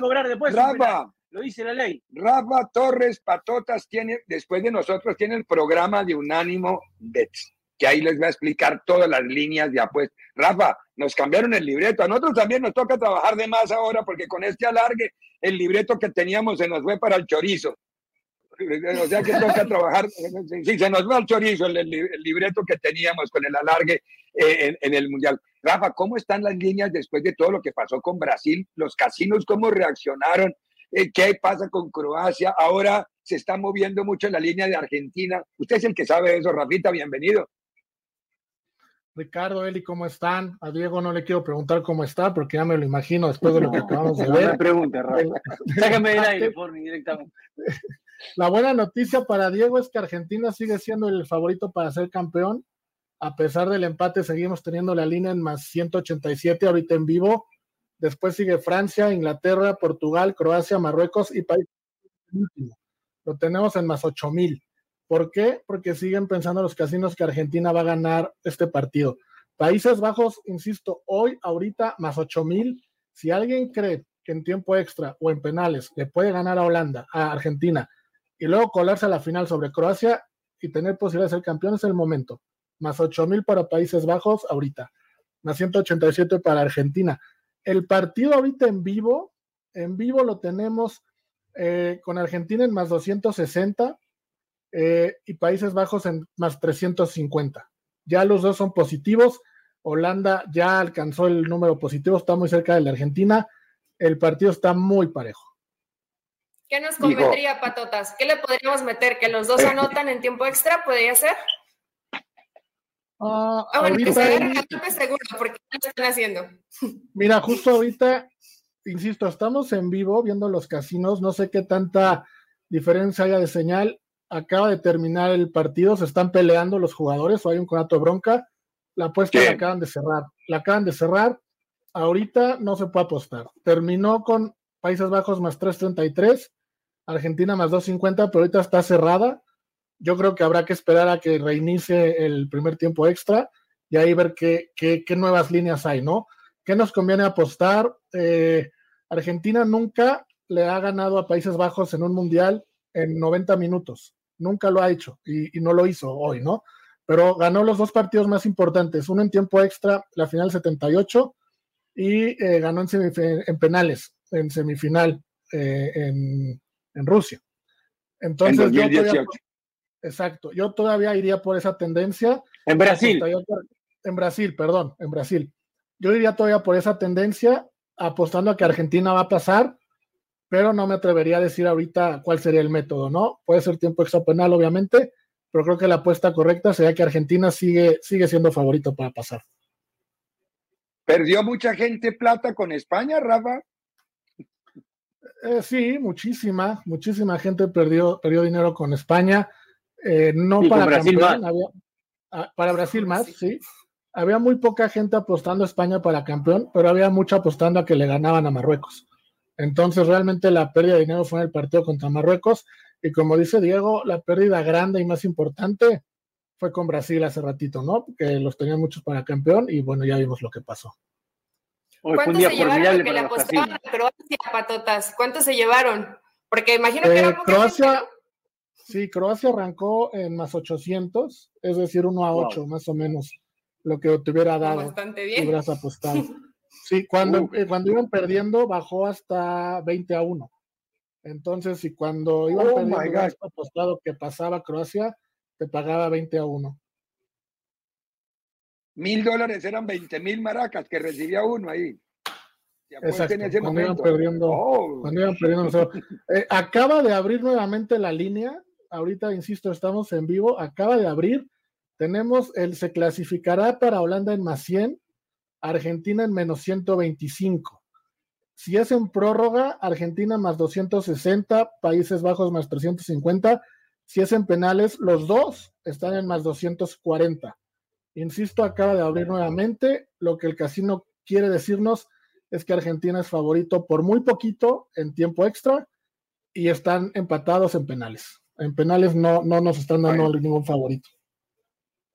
cobrar después. Rafa, lo dice la ley. Rafa Torres Patotas tiene, después de nosotros, tiene el programa de Unánimo Bets, que ahí les va a explicar todas las líneas de apuestas. Rafa, nos cambiaron el libreto. A nosotros también nos toca trabajar de más ahora, porque con este alargue, el libreto que teníamos se nos fue para el chorizo. O sea que toca trabajar. Sí, se nos va al chorizo el, libreto que teníamos con el alargue eh, en, el Mundial. Rafa, ¿cómo están las líneas después de todo lo que pasó con Brasil? Los casinos, ¿cómo reaccionaron? Eh, ¿Qué pasa con Croacia? Ahora se está moviendo mucho la línea de Argentina. Usted es el que sabe eso, Rafita, bienvenido. Ricardo, Eli, ¿cómo están? A Diego no le quiero preguntar cómo está, porque ya me lo imagino después de lo que acabamos de ver. No me pregunte, Rafa. Sácame del aire, por directamente. La buena noticia para Diego es que Argentina sigue siendo el favorito para ser campeón. A pesar del empate, seguimos teniendo la línea en más 187 ahorita en vivo. Después sigue Francia, Inglaterra, Portugal, Croacia, Marruecos y país. Lo tenemos en más 8000. ¿Por qué? Porque siguen pensando los casinos que Argentina va a ganar este partido. Países Bajos, insisto, hoy, ahorita, más 8000. Si alguien cree que en tiempo extra o en penales le puede ganar a Holanda, a Argentina, y luego colarse a la final sobre Croacia y tener posibilidad de ser campeón es el momento. Más 8000 para Países Bajos ahorita, más 187 para Argentina. El partido ahorita en vivo, en vivo lo tenemos eh, con Argentina en más 260 eh, y Países Bajos en más 350. Ya los dos son positivos. Holanda ya alcanzó el número positivo, está muy cerca de la Argentina. El partido está muy parejo. ¿Qué nos convendría, Patotas? ¿Qué le podríamos meter? ¿Que los dos anotan en tiempo extra? ¿Podría ser? Ah, ah bueno, que se seguro, porque lo están haciendo. Mira, justo ahorita, insisto, estamos en vivo viendo los casinos, no sé qué tanta diferencia haya de señal. Acaba de terminar el partido, se están peleando los jugadores, o hay un conato de bronca. La apuesta la acaban de cerrar. La acaban de cerrar. Ahorita no se puede apostar. Terminó con Países Bajos más 333 Argentina más 2.50, pero ahorita está cerrada. Yo creo que habrá que esperar a que reinicie el primer tiempo extra y ahí ver qué, qué, nuevas líneas hay, ¿no? ¿Qué nos conviene apostar? Eh, Argentina nunca le ha ganado a Países Bajos en un mundial en 90 minutos. Nunca lo ha hecho y, no lo hizo hoy, ¿no? Pero ganó los dos partidos más importantes, uno en tiempo extra, la final 78, y eh, ganó en, en, penales, en semifinal, eh, en, en Rusia. Entonces, yo todavía, exacto, yo todavía iría por esa tendencia. En Brasil. En Brasil, perdón, en Brasil. Yo iría todavía por esa tendencia, apostando a que Argentina va a pasar, pero no me atrevería a decir ahorita cuál sería el método, ¿no? Puede ser tiempo extra penal, obviamente, pero creo que la apuesta correcta sería que Argentina sigue, sigue siendo favorito para pasar. ¿Perdió mucha gente plata con España, Rafa? Eh, sí, muchísima, muchísima gente perdió, perdió dinero con España. Eh, no para Brasil más. Ah, para Brasil más, sí. Había muy poca gente apostando a España para campeón, pero había mucha apostando a que le ganaban a Marruecos. Entonces, realmente la pérdida de dinero fue en el partido contra Marruecos. Y como dice Diego, la pérdida grande y más importante fue con Brasil hace ratito, ¿no? Que los tenían muchos para campeón y bueno, ya vimos lo que pasó. ¿Cuántos se llevaron que le apostaban a Croacia, patotas? ¿Cuántos se llevaron? Porque imagino que era eh, Croacia, sí, Croacia arrancó en más 800, es decir, 1 a 8 más o menos, lo que te hubiera dado. Bastante bien. Hubieras apostado. Sí, cuando, uh. eh, cuando iban perdiendo bajó hasta 20 a 1. Entonces, si cuando iban oh perdiendo apostado que pasaba Croacia, te pagaba 20 a 1 mil dólares eran 20 mil maracas que recibía uno ahí. Exacto, cuando, iban perdiendo, oh. cuando iban perdiendo, eh, acaba de abrir nuevamente la línea. Ahorita, insisto, estamos en vivo. Acaba de abrir. Tenemos el se clasificará para Holanda en más 100, Argentina en menos 125. Si es en prórroga, Argentina más 260, Países Bajos más 350. Si es en penales, los dos están en más 240. Insisto, acaba de abrir nuevamente. Lo que el casino quiere decirnos es que Argentina es favorito por muy poquito en tiempo extra y están empatados en penales. En penales no, no nos están dando ningún favorito.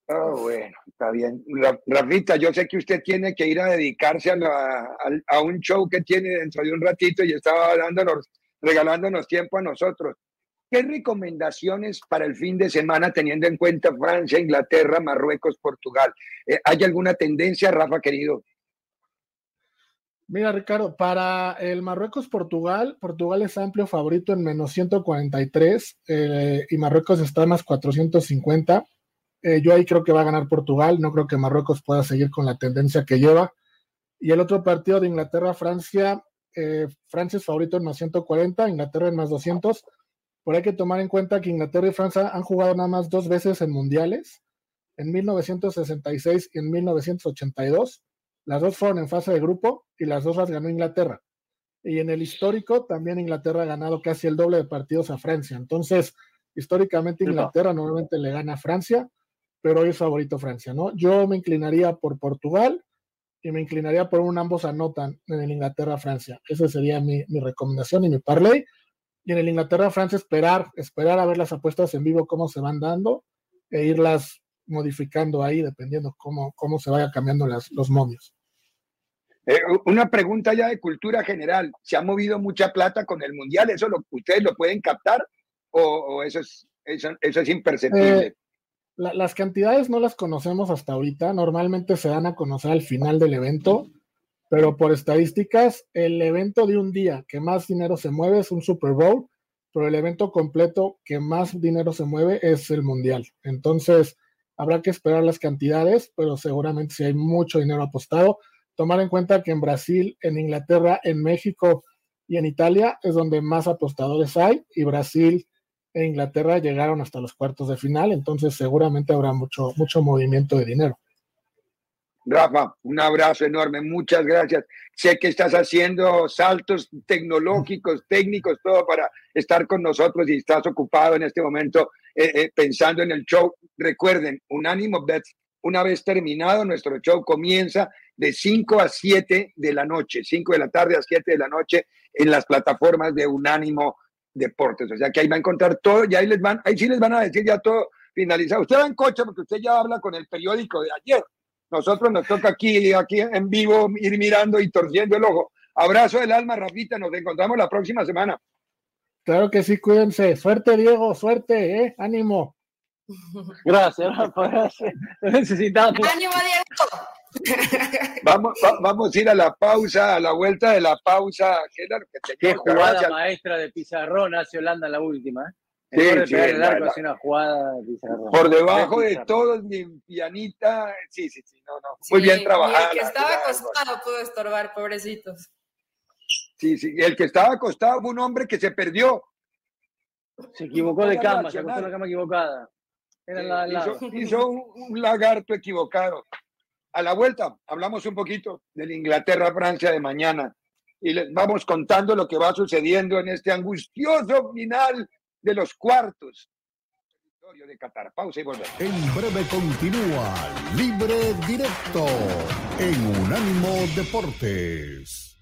Oh, bueno. Está bien. Rafita, yo sé que usted tiene que ir a dedicarse a, a, un show que tiene dentro de un ratito y estaba dándonos, regalándonos tiempo a nosotros. ¿Qué recomendaciones para el fin de semana teniendo en cuenta Francia, Inglaterra, Marruecos, Portugal? Eh, ¿Hay alguna tendencia, Rafa, querido? Mira, Ricardo, para el Marruecos-Portugal, Portugal es amplio favorito en menos 143 eh, y Marruecos está más 450. Eh, yo ahí creo que va a ganar Portugal, no creo que Marruecos pueda seguir con la tendencia que lleva. Y el otro partido de Inglaterra-Francia, eh, Francia es favorito en más 140, Inglaterra en más 200. Por hay que tomar en cuenta que Inglaterra y Francia han jugado nada más dos veces en mundiales, en 1966 y en 1982 las dos fueron en fase de grupo y las dos las ganó Inglaterra. Y en el histórico también Inglaterra ha ganado casi el doble de partidos a Francia. Entonces, históricamente Inglaterra normalmente le gana a Francia, pero hoy es favorito Francia, ¿no? Yo me inclinaría por Portugal y me inclinaría por un ambos anotan en el Inglaterra-Francia. Esa sería mi, mi, recomendación y mi parlay. Y en el Inglaterra-Francia esperar, esperar a ver las apuestas en vivo cómo se van dando e irlas modificando ahí dependiendo cómo, cómo se vaya cambiando las, los momios. Eh, una pregunta ya de cultura general. ¿Se ha movido mucha plata con el Mundial? ¿Eso lo, ustedes lo pueden captar o, eso, es, eso, es imperceptible? Eh, las cantidades no las conocemos hasta ahorita. Normalmente se dan a conocer al final del evento, pero por estadísticas, el evento de un día que más dinero se mueve es un Super Bowl, pero el evento completo que más dinero se mueve es el Mundial. Entonces, habrá que esperar las cantidades, pero seguramente si hay mucho dinero apostado tomar en cuenta que en Brasil, en Inglaterra, en México y en Italia es donde más apostadores hay y Brasil e Inglaterra llegaron hasta los cuartos de final, entonces seguramente habrá mucho, mucho movimiento de dinero. Rafa, un abrazo enorme, muchas gracias. Sé que estás haciendo saltos tecnológicos, técnicos, todo para estar con nosotros y estás ocupado en este momento eh, eh, pensando en el show. Recuerden, Unánimo Bets, una vez terminado nuestro show, comienza de 5 a 7 de la noche, 5 de la tarde a 7 de la noche en las plataformas de Unánimo Deportes. O sea que ahí va a encontrar todo y ahí les van, ahí sí les van a decir ya todo finalizado. Usted va en coche porque usted ya habla con el periódico de ayer. Nosotros nos toca aquí, aquí en vivo ir mirando y torciendo el ojo. Abrazo del alma, Rafita. Nos encontramos la próxima semana. Claro que sí, cuídense. Suerte, Diego, suerte, ¿eh? Ánimo. Gracias, Rafa, gracias. Necesitamos. ¡Ánimo, Diego! Vamos, vamos a ir a la pausa, a la vuelta de la pausa. Qué jugada maestra de Pizarrón hace Holanda la última. ¿Eh? Sí, una jugada Por debajo de todos, mi pianita. Sí, sí, sí, no, no. Muy bien trabajado. El que estaba acostado pudo estorbar, pobrecitos. Sí, sí, el que estaba acostado fue un hombre que se perdió. Se equivocó de cama, se acostó en la cama equivocada. Era hizo, un lagarto equivocado. A la vuelta hablamos un poquito del Inglaterra-Francia de mañana y les vamos contando lo que va sucediendo en este angustioso final de los cuartos. De Qatar. Pausa y volvemos. En breve continúa Libre Directo en Unánimo Deportes.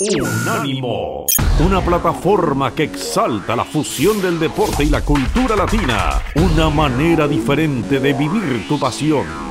Unánimo, una plataforma que exalta la fusión del deporte y la cultura latina, una manera diferente de vivir tu pasión.